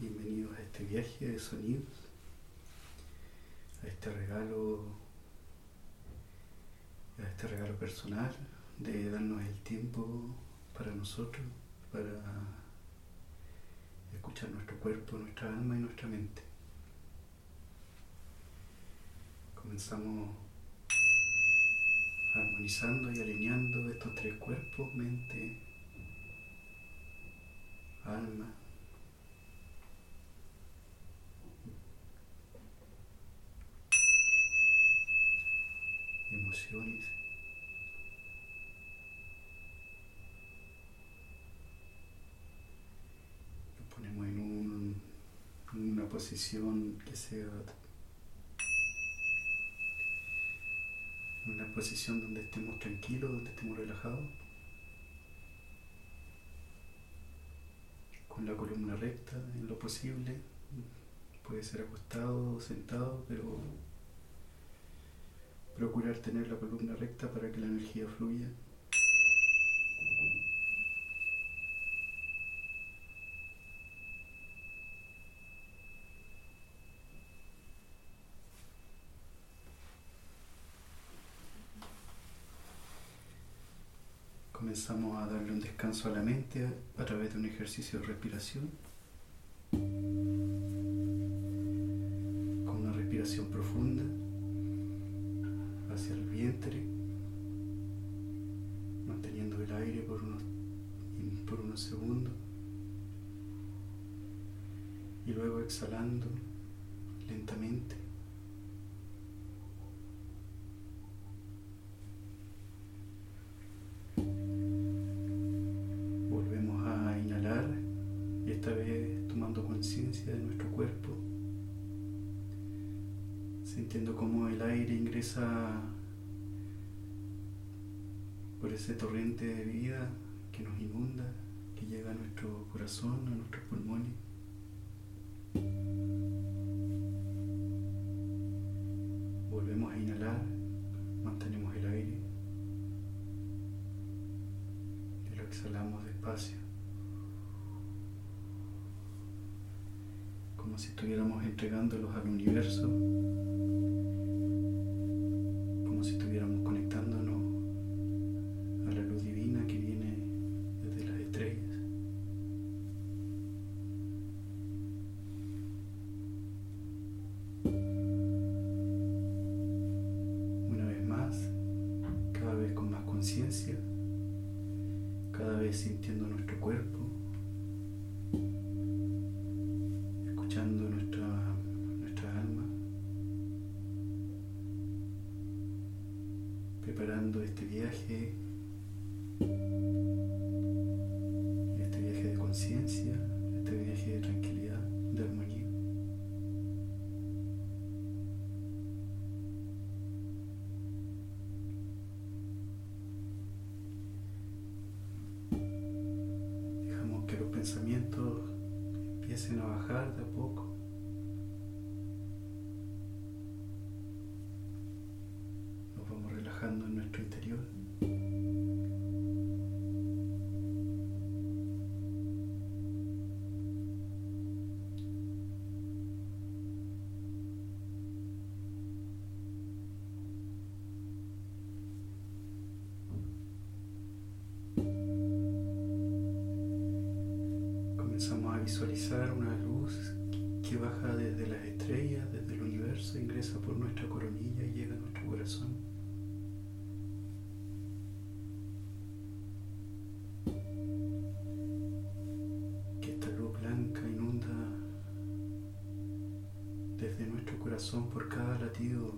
bienvenidos a este viaje de sonidos, a este regalo, a este regalo personal de darnos el tiempo para nosotros, para escuchar nuestro cuerpo, nuestra alma y nuestra mente. Comenzamos armonizando y alineando estos tres cuerpos, mente, alma emociones. Lo ponemos en, un, en una posición que sea una posición donde estemos tranquilos, donde estemos relajados, con la columna recta en lo posible, puede ser acostado o sentado, pero procurar tener la columna recta para que la energía fluya. Comenzamos a darle un descanso a la mente a través de un ejercicio de respiración. Con una respiración profunda hacia el vientre, manteniendo el aire por unos, por unos segundos y luego exhalando lentamente. Por ese torrente de vida que nos inunda, que llega a nuestro corazón, a nuestros pulmones. Volvemos a inhalar, mantenemos el aire y lo exhalamos despacio. Como si estuviéramos entregándolos al universo este visualizar una luz que baja desde las estrellas, desde el universo, ingresa por nuestra coronilla y llega a nuestro corazón. Que esta luz blanca inunda desde nuestro corazón por cada latido,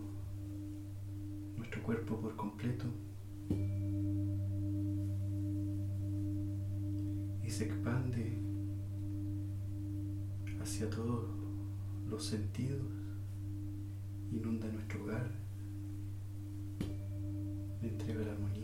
nuestro cuerpo por completo. Y se expande hacia todos los sentidos, inunda nuestro hogar, entrega la armonía.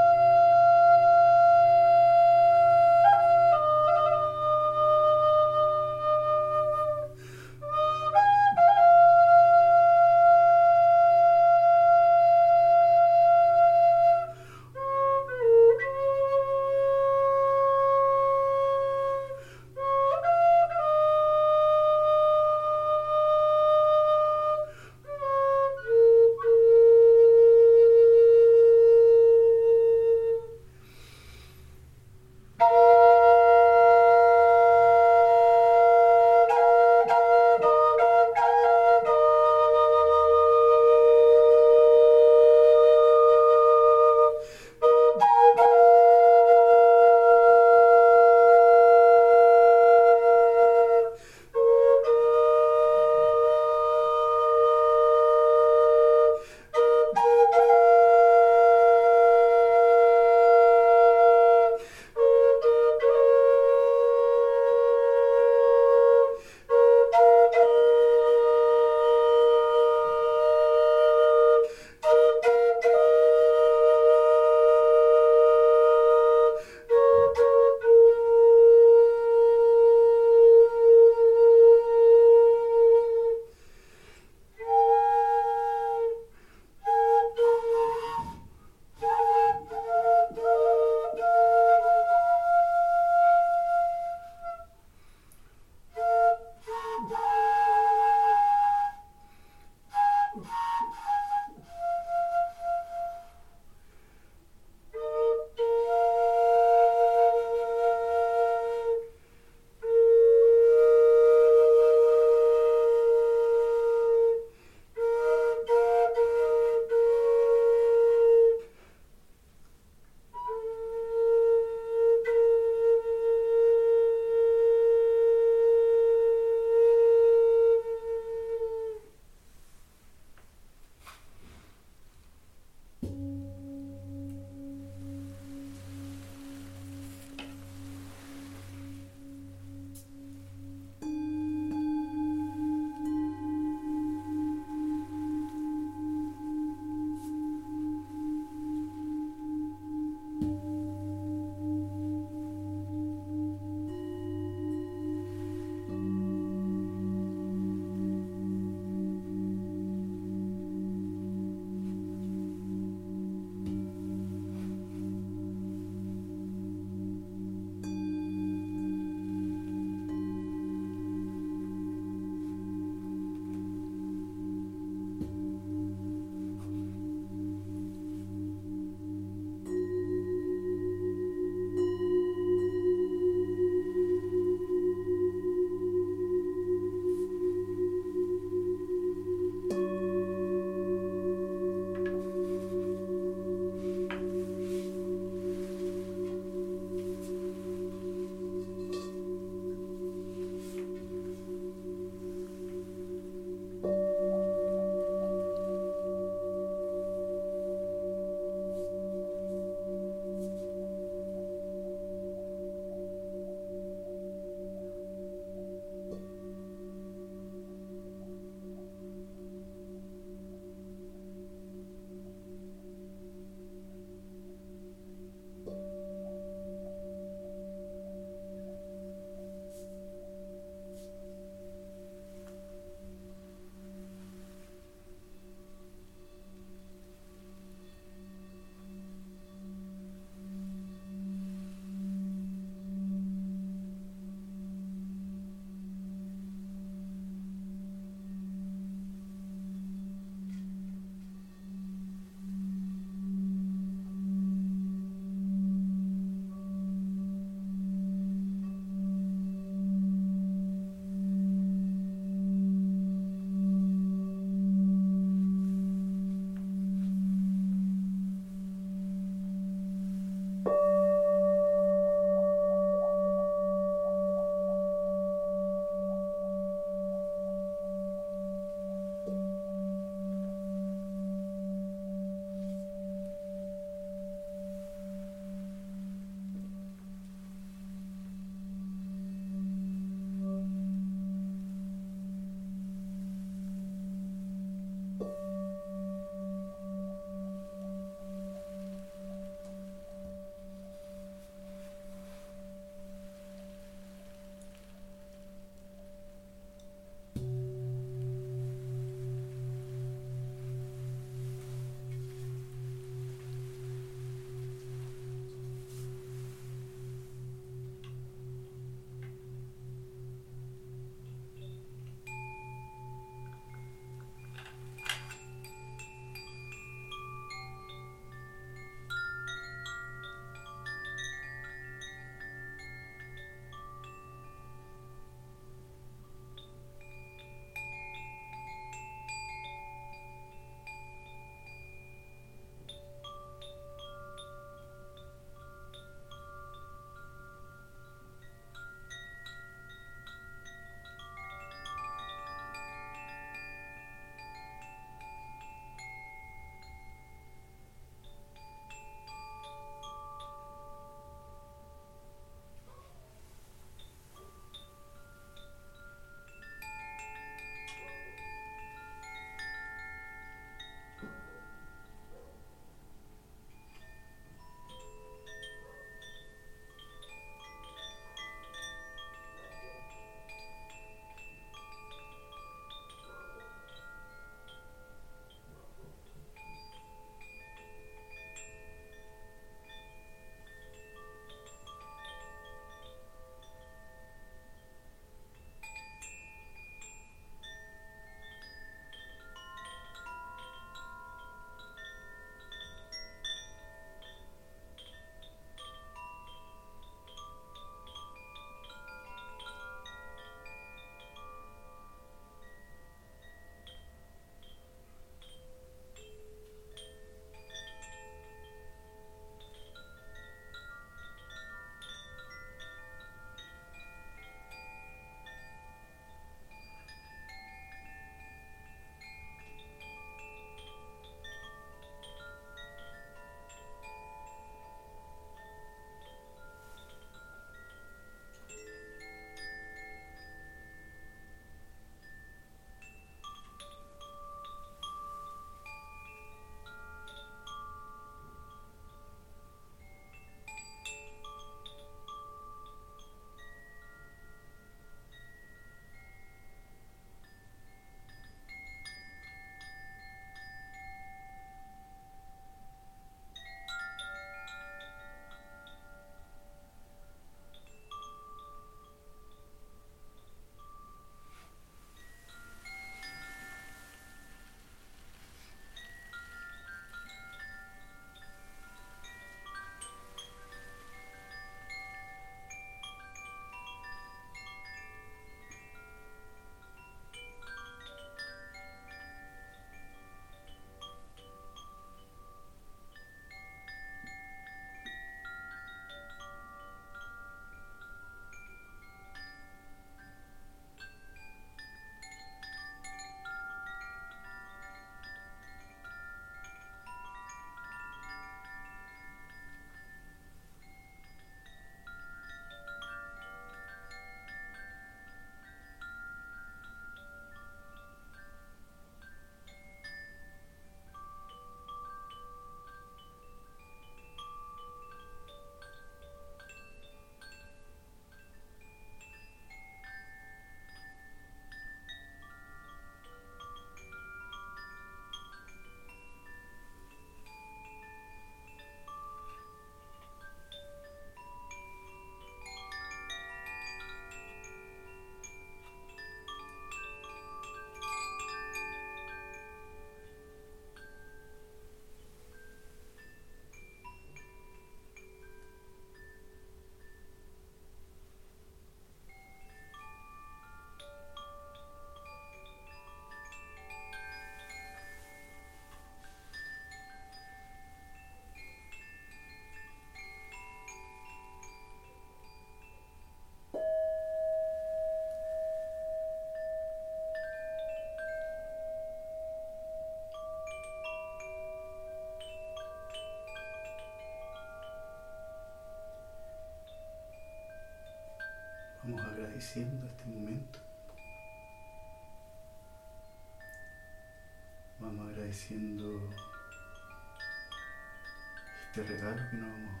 Regalo que nos hemos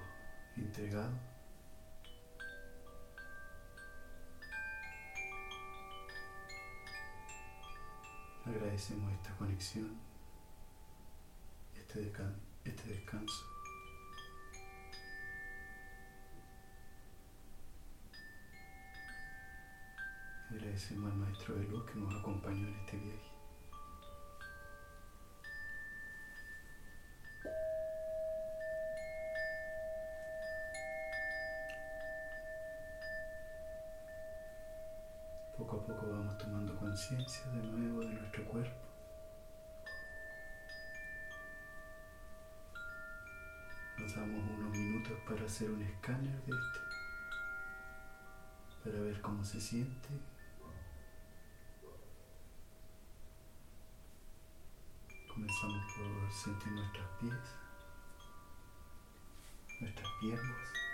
entregado. Agradecemos esta conexión, este, este descanso. Agradecemos al Maestro de Luz que nos acompañó en este viaje. Conciencia de nuevo de nuestro cuerpo. Nos damos unos minutos para hacer un escáner de este, para ver cómo se siente Comenzamos por sentir nuestros pies, nuestras piernas.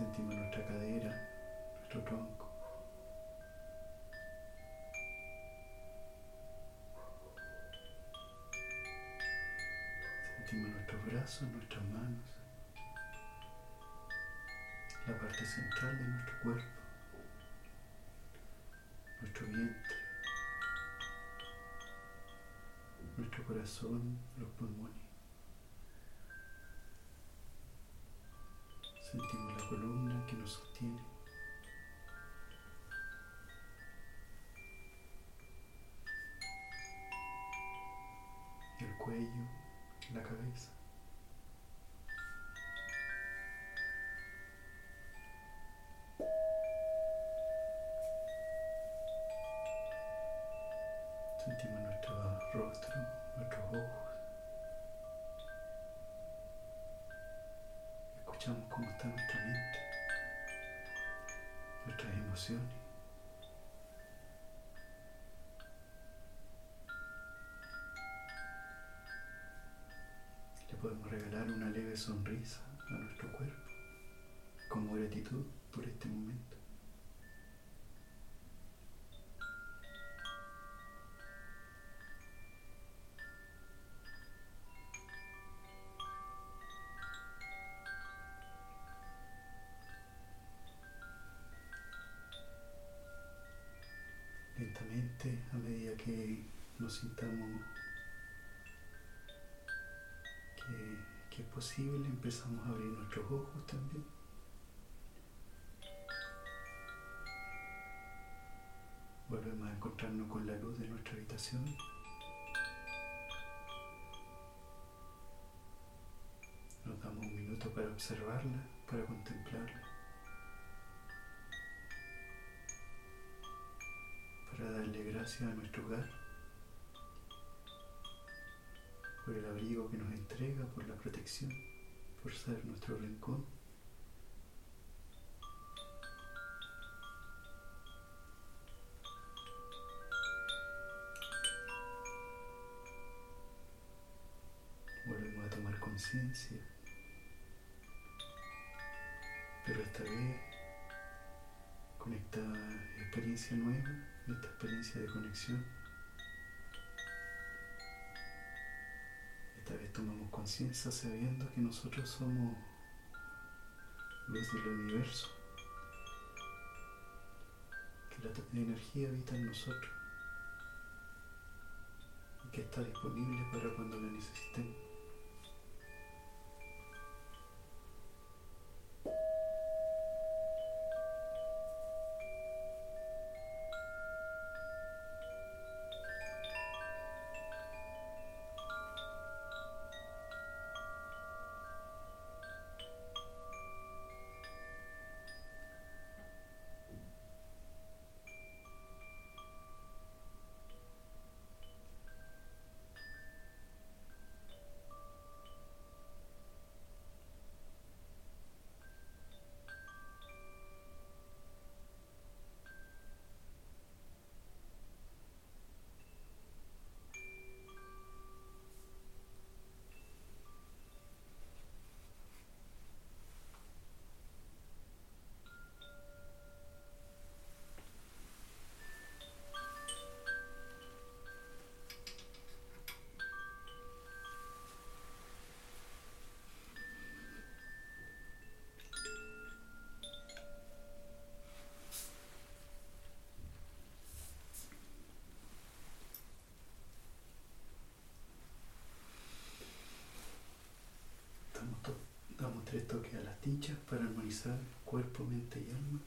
Sentimos nuestra cadera, nuestro tronco. Sentimos nuestros brazos, nuestras manos, la parte central de nuestro cuerpo nuestro vientre, nuestro corazón, los pulmones. Sentimos la columna que nos sostiene. El cuello, la cabeza. Le podemos regalar una leve sonrisa a nuestro cuerpo como gratitud por este momento. A medida que nos sintamos que, es posible, empezamos a abrir nuestros ojos también. Volvemos a encontrarnos con la luz de nuestra habitación. Nos damos un minuto para observarla, para contemplarla. Para darle gracias a nuestro hogar por el abrigo que nos entrega, por la protección, por ser nuestro rincón. Volvemos a tomar conciencia, pero esta vez con esta experiencia nueva esta experiencia de conexión. Esta vez tomamos conciencia sabiendo que nosotros somos luz del universo, que la energía habita en nosotros y que está disponible para cuando la necesitemos. Tres toques a las dichas para armonizar cuerpo, mente y alma.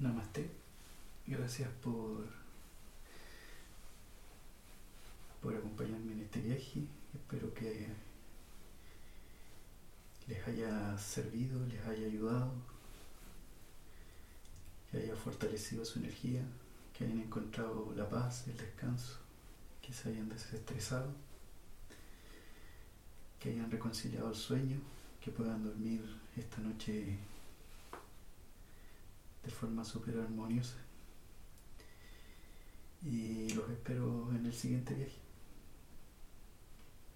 Namaste. Gracias por, por acompañarme en este viaje. Espero que les haya servido, les haya ayudado, que haya fortalecido su energía, que hayan encontrado la paz, el descanso, que se hayan desestresado, que hayan reconciliado el sueño, que puedan dormir esta noche de forma súper armoniosa. Y los espero en el siguiente viaje.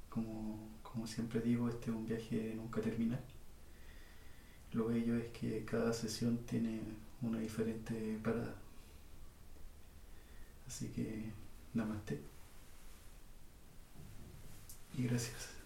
Como, como siempre digo, este es un viaje nunca terminal. Lo bello es que cada sesión tiene una diferente parada. Así que namaste. Y gracias.